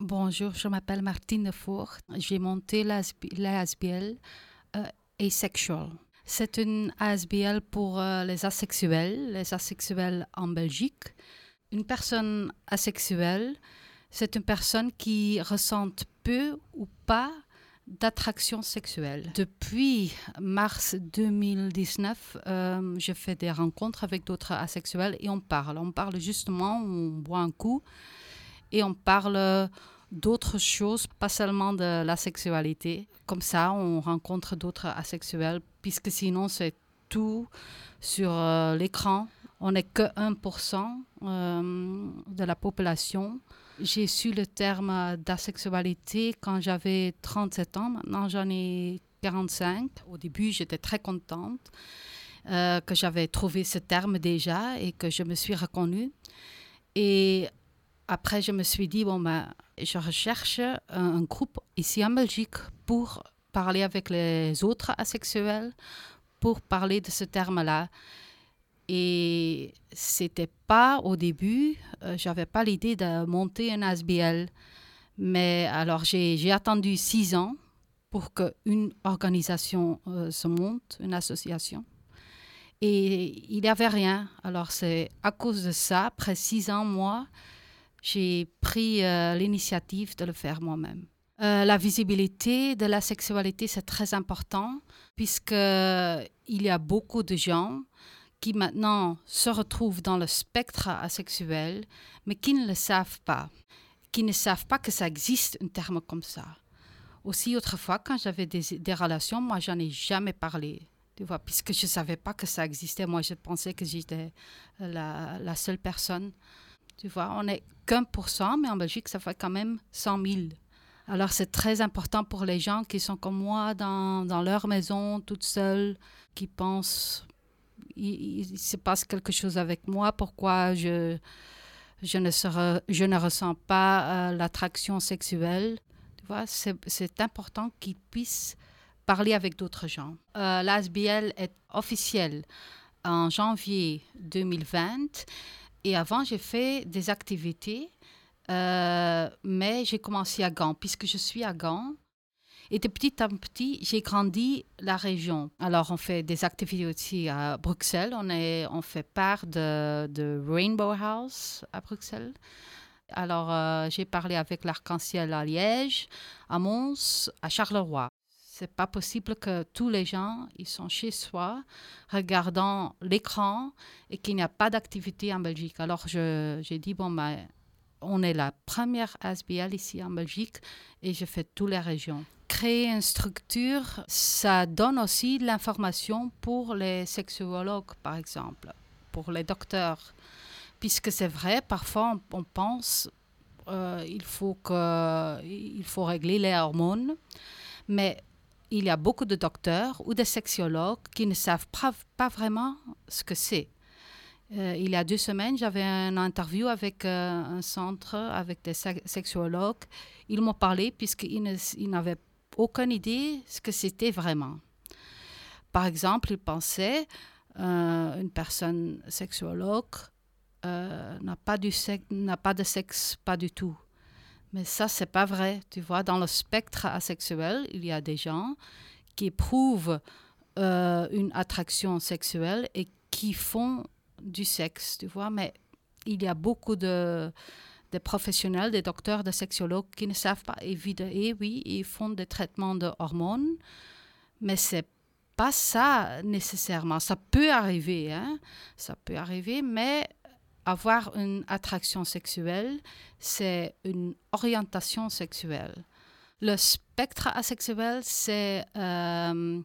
Bonjour, je m'appelle Martine Four. J'ai monté l'ASBL euh, Asexual. C'est une ASBL pour euh, les asexuels, les asexuels en Belgique. Une personne asexuelle, c'est une personne qui ressent peu ou pas d'attraction sexuelle. Depuis mars 2019, euh, je fais des rencontres avec d'autres asexuels et on parle. On parle justement, on boit un coup et on parle d'autres choses, pas seulement de la sexualité. Comme ça, on rencontre d'autres asexuels, puisque sinon, c'est tout sur euh, l'écran. On n'est que 1% euh, de la population. J'ai su le terme d'asexualité quand j'avais 37 ans. Maintenant, j'en ai 45. Au début, j'étais très contente euh, que j'avais trouvé ce terme déjà et que je me suis reconnue. Et après, je me suis dit, bon, ben, je recherche un, groupe ici en Belgique pour parler avec les autres asexuels, pour parler de ce terme-là. Et c'était pas au début, euh, j'avais pas l'idée de monter un ASBL. Mais alors j'ai attendu six ans pour qu'une organisation euh, se monte, une association. Et il n'y avait rien. Alors c'est à cause de ça, après six ans, moi, j'ai pris euh, l'initiative de le faire moi-même. Euh, la visibilité de la sexualité, c'est très important puisqu'il y a beaucoup de gens qui maintenant se retrouvent dans le spectre asexuel, mais qui ne le savent pas, qui ne savent pas que ça existe un terme comme ça. Aussi, autrefois, quand j'avais des, relations, moi, j'en ai jamais parlé, tu vois, puisque je ne savais pas que ça existait. Moi, je pensais que j'étais la seule personne. Tu vois, on n'est qu'un pour cent, mais en Belgique, ça fait quand même 100 000. Alors, c'est très important pour les gens qui sont comme moi dans, dans leur maison, toutes seules, qui pensent il, se passe quelque chose avec moi, pourquoi je, je, ne, je ne ressens pas euh, l'attraction sexuelle. Tu vois, c'est important qu'ils puissent parler avec d'autres gens. Euh, L'ASBL est officielle en janvier 2020 et avant, j'ai fait des activités, euh, mais j'ai commencé à Gand, puisque je suis à Gand. Et de petit en petit, j'ai grandi la région. Alors, on fait des activités aussi à Bruxelles. On, est, on fait part de, de Rainbow House à Bruxelles. Alors, euh, j'ai parlé avec l'Arc-en-Ciel à Liège, à Mons, à Charleroi. C'est pas possible que tous les gens ils sont chez soi, regardant l'écran et qu'il n'y a pas d'activité en Belgique. Alors j'ai dit bon ben, on est la première ASBL ici en Belgique et je fais toutes les régions. Créer une structure, ça donne aussi de l'information pour les sexologues, par exemple, pour les docteurs. Puisque c'est vrai, parfois on, pense euh, faut faut régler les hormones, mais il y a beaucoup de docteurs ou de sexologues qui ne savent pas, vraiment ce que c'est. Euh, il y a deux semaines, j'avais une interview avec euh, un centre, avec des sexologues. Ils m'ont parlé puisqu'ils n'avaient aucune idée ce que c'était vraiment. Par exemple, ils pensaient euh, une personne sexologue euh, n'a pas, pas de sexe, pas du tout. Mais ça, c'est pas vrai. Tu vois, dans le spectre asexuel, il y a des gens qui éprouvent euh, une attraction sexuelle et qui font du sexe, tu vois. Mais il y a beaucoup de, professionnels, des docteurs, des sexologues qui ne savent pas. évidemment. et oui, ils font des traitements de hormones, mais c'est pas ça nécessairement. Ça peut arriver, hein? Ça peut arriver, mais avoir une attraction sexuelle, c'est une orientation sexuelle. Le spectre asexuel, c'est euh,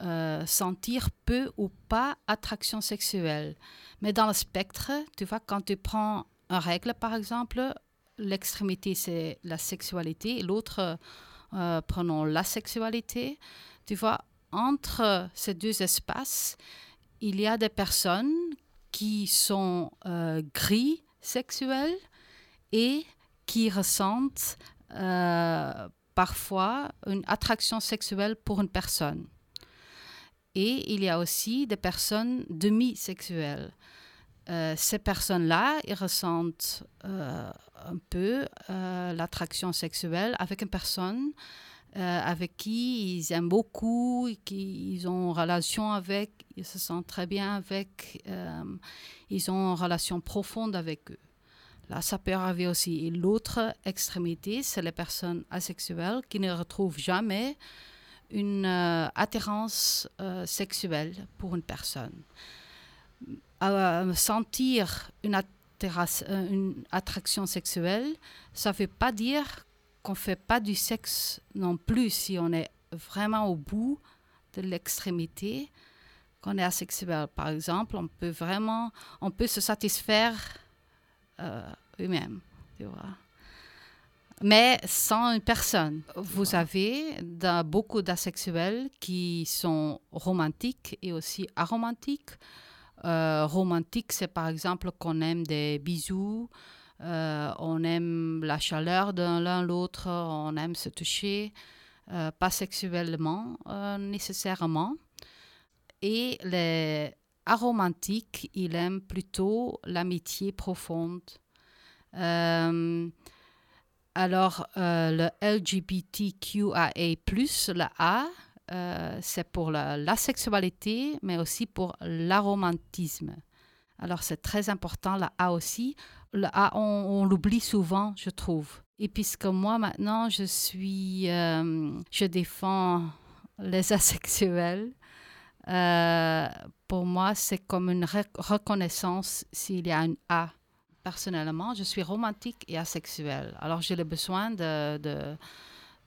euh, sentir peu ou pas attraction sexuelle. Mais dans le spectre, tu vois, quand tu prends une règle, par exemple, l'extrémité, c'est la sexualité, et l'autre, euh, prenons la sexualité. Tu vois, entre ces deux espaces, il y a des personnes qui sont euh, gris sexuels et qui ressentent euh, parfois une attraction sexuelle pour une personne. Et il y a aussi des personnes demi-sexuelles. euh, ces personnes-là, ils ressentent euh, un peu l'attraction sexuelle avec une personne avec qui ils aiment beaucoup, qui ils ont une relation avec, ils se sentent très bien avec, ils ont une relation profonde avec eux. Là, ça peut arriver aussi. Et l'autre extrémité, c'est les personnes asexuelles qui ne retrouvent jamais une euh, attirance euh, sexuelle pour une personne. Euh, sentir une, une, attraction sexuelle, ça ne veut pas dire qu'on ne fait pas du sexe non plus si on est vraiment au bout de l'extrémité. Quand on est asexuel, par exemple, on peut vraiment, on peut se satisfaire eux-mêmes, tu vois mais sans une personne. Vous avez beaucoup d'asexuels qui sont romantiques et aussi aromantiques. Euh, romantique, c'est par exemple qu'on aime des bisous, euh, on aime la chaleur de l'un l'autre, on aime se toucher, euh, pas sexuellement nécessairement. Et les aromantiques, ils aiment plutôt l'amitié profonde. Alors, euh, le LGBTQIA, le A, euh, c'est pour la, sexualité, mais aussi pour l'aromantisme. Alors, c'est très important, la A aussi. Le A, on, l'oublie souvent, je trouve. Et puisque moi, maintenant, je suis. Euh, je défends les asexuels, pour moi, c'est comme une reconnaissance s'il y a un A personnellement, je suis romantique et asexuelle. Alors, j'ai le besoin de,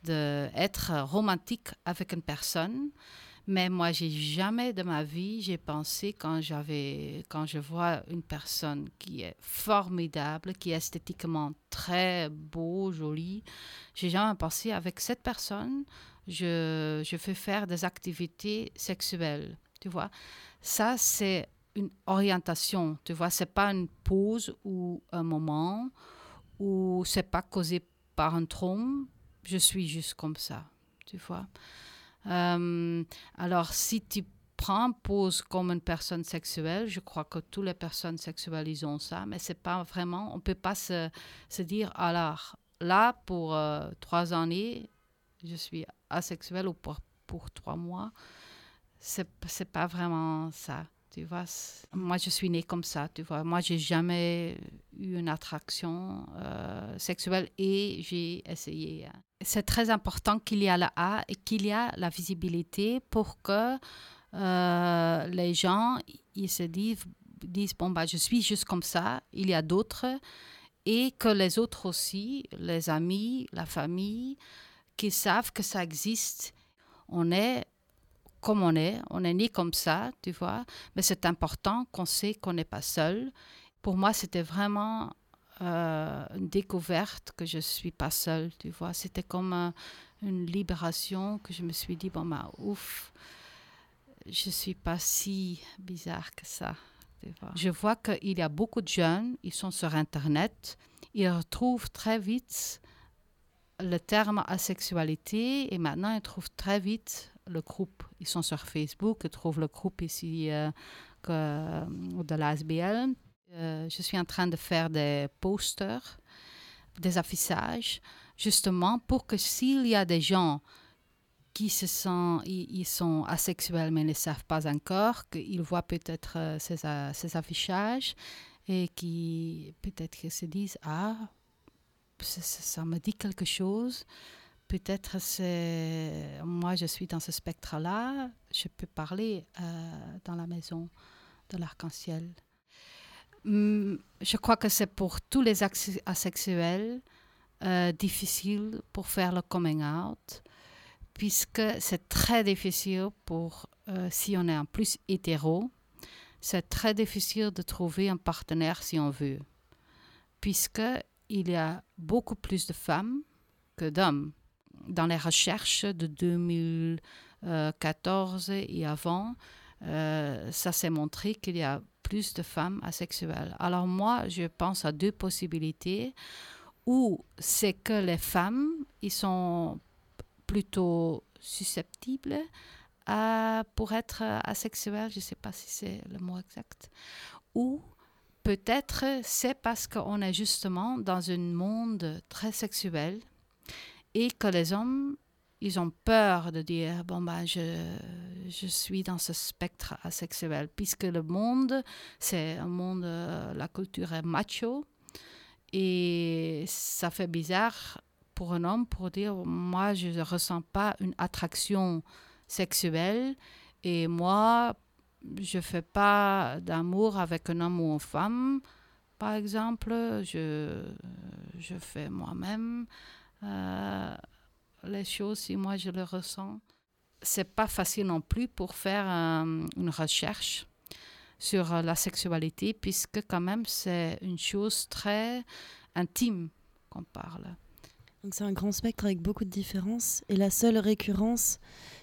de, romantique avec une personne. Mais moi, j'ai jamais de ma vie, j'ai pensé quand j'avais, quand je vois une personne qui est formidable, qui est esthétiquement très beau, jolie, j'ai jamais pensé avec cette personne, je, je fais faire des activités sexuelles. Tu vois, ça c'est une orientation, tu vois, c'est pas une pause ou un moment, ou c'est pas causé par un trône, je suis juste comme ça, tu vois. Euh, alors, si tu prends pause comme une personne sexuelle, je crois que toutes les personnes sexuelles, ils ont ça, mais c'est pas vraiment, on peut pas se, se dire, alors, là, pour euh, trois années, je suis asexuelle ou pour, pour trois mois, c'est, c'est pas vraiment ça. Tu vois, moi, je suis née comme ça, tu vois. Moi, j'ai jamais eu une attraction euh, sexuelle et j'ai essayé. Hein. C'est très important qu'il y ait la A et qu'il y ait la visibilité pour que euh, les gens ils se disent, disent, bon, bah, je suis juste comme ça, il y a d'autres, et que les autres aussi, les amis, la famille, qui savent que ça existe. On est comme on est, on est né comme ça, tu vois, mais c'est important qu'on sait qu'on n'est pas seul. Pour moi, c'était vraiment euh, une découverte que je ne suis pas seule, tu vois. C'était comme une libération que je me suis dit, bon, bah, ouf, je ne suis pas si bizarre que ça. Tu vois. Je vois qu'il y a beaucoup de jeunes, ils sont sur Internet, ils retrouvent très vite le terme asexualité et maintenant ils trouvent très vite le groupe. Ils sont sur Facebook, ils trouvent le groupe ici euh, que, de l'ASBL. Euh, je suis en train de faire des posters, des affichages, justement pour que s'il y a des gens qui se sont, ils, sont asexuels mais ne savent pas encore, qu'ils voient peut-être euh, ces, ces, affichages et qui peut-être se disent ah ça, me dit quelque chose peut-être c'est moi je suis dans ce spectre-là, je peux parler euh, dans la maison de l'arc-en-ciel. Hum, je crois que c'est pour tous les asexuels euh, difficile pour faire le coming out, puisque c'est très difficile pour, euh, si on est en plus hétéro, c'est très difficile de trouver un partenaire si on veut, puisque il y a beaucoup plus de femmes que d'hommes dans les recherches de 2014 et avant, euh, ça s'est montré qu'il y a plus de femmes asexuelles. Alors moi, je pense à deux possibilités où c'est que les femmes, ils sont plutôt susceptibles à, pour être asexuelles, je ne sais pas si c'est le mot exact, ou peut-être c'est parce qu'on est justement dans un monde très sexuel et que les hommes, ils ont peur de dire, bon, ben, je, je suis dans ce spectre asexuel, puisque le monde, c'est un monde, euh, la culture est macho, et ça fait bizarre pour un homme pour dire, moi, je ne ressens pas une attraction sexuelle, et moi, je ne fais pas d'amour avec un homme ou une femme, par exemple, je, je fais moi-même euh, les choses si moi je le ressens. C'est pas facile non plus pour faire euh, une recherche sur la sexualité, puisque quand même c'est une chose très intime qu'on parle. Donc c'est un grand spectre avec beaucoup de différences, et la seule récurrence,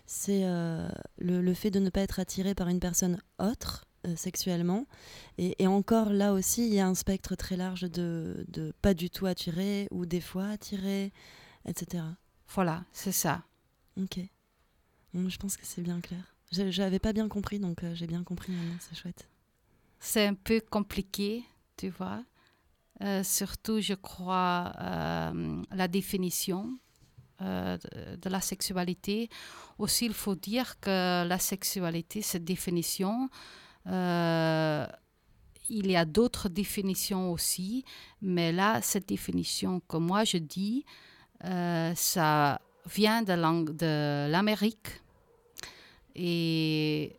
c'est euh, le, fait de ne pas être attiré par une personne autre sexuellement. Et, et, encore là aussi, il y a un spectre très large de, de pas du tout attiré ou des fois attiré, etc. Voilà, c'est ça. Ok. je pense que c'est bien clair. Je n'avais pas bien compris, donc euh, j'ai bien compris maintenant, c'est chouette. C'est un peu compliqué, tu vois. Euh, surtout, je crois, euh, la définition de, la sexualité. Aussi, il faut dire que la sexualité, cette définition, il y a d'autres définitions aussi, mais là, cette définition que moi je dis, euh, ça vient de l'Amérique et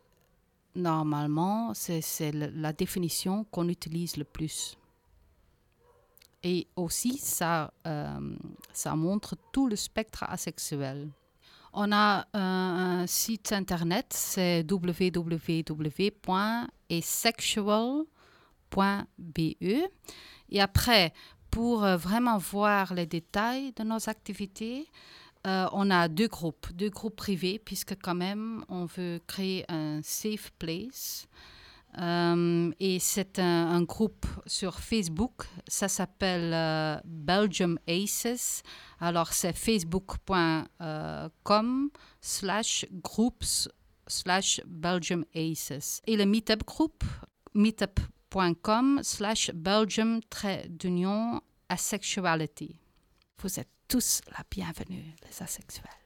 normalement, c'est la définition qu'on utilise le plus. Et aussi, ça, euh, ça montre tout le spectre asexuel. On a un, un site internet, c'est www.asexual.be. Et après, pour euh, vraiment voir les détails de nos activités, euh, on a deux groupes, deux groupes privés, puisque quand même, on veut créer un safe place. Euh, et c'est un, groupe sur Facebook, ça s'appelle euh, Belgium Aces. Alors c'est facebook.com slash groups slash Belgium Aces. Et le Meetup Group, meetup com slash Belgium trait d'union asexuality. Vous êtes tous la bienvenue, les asexuels.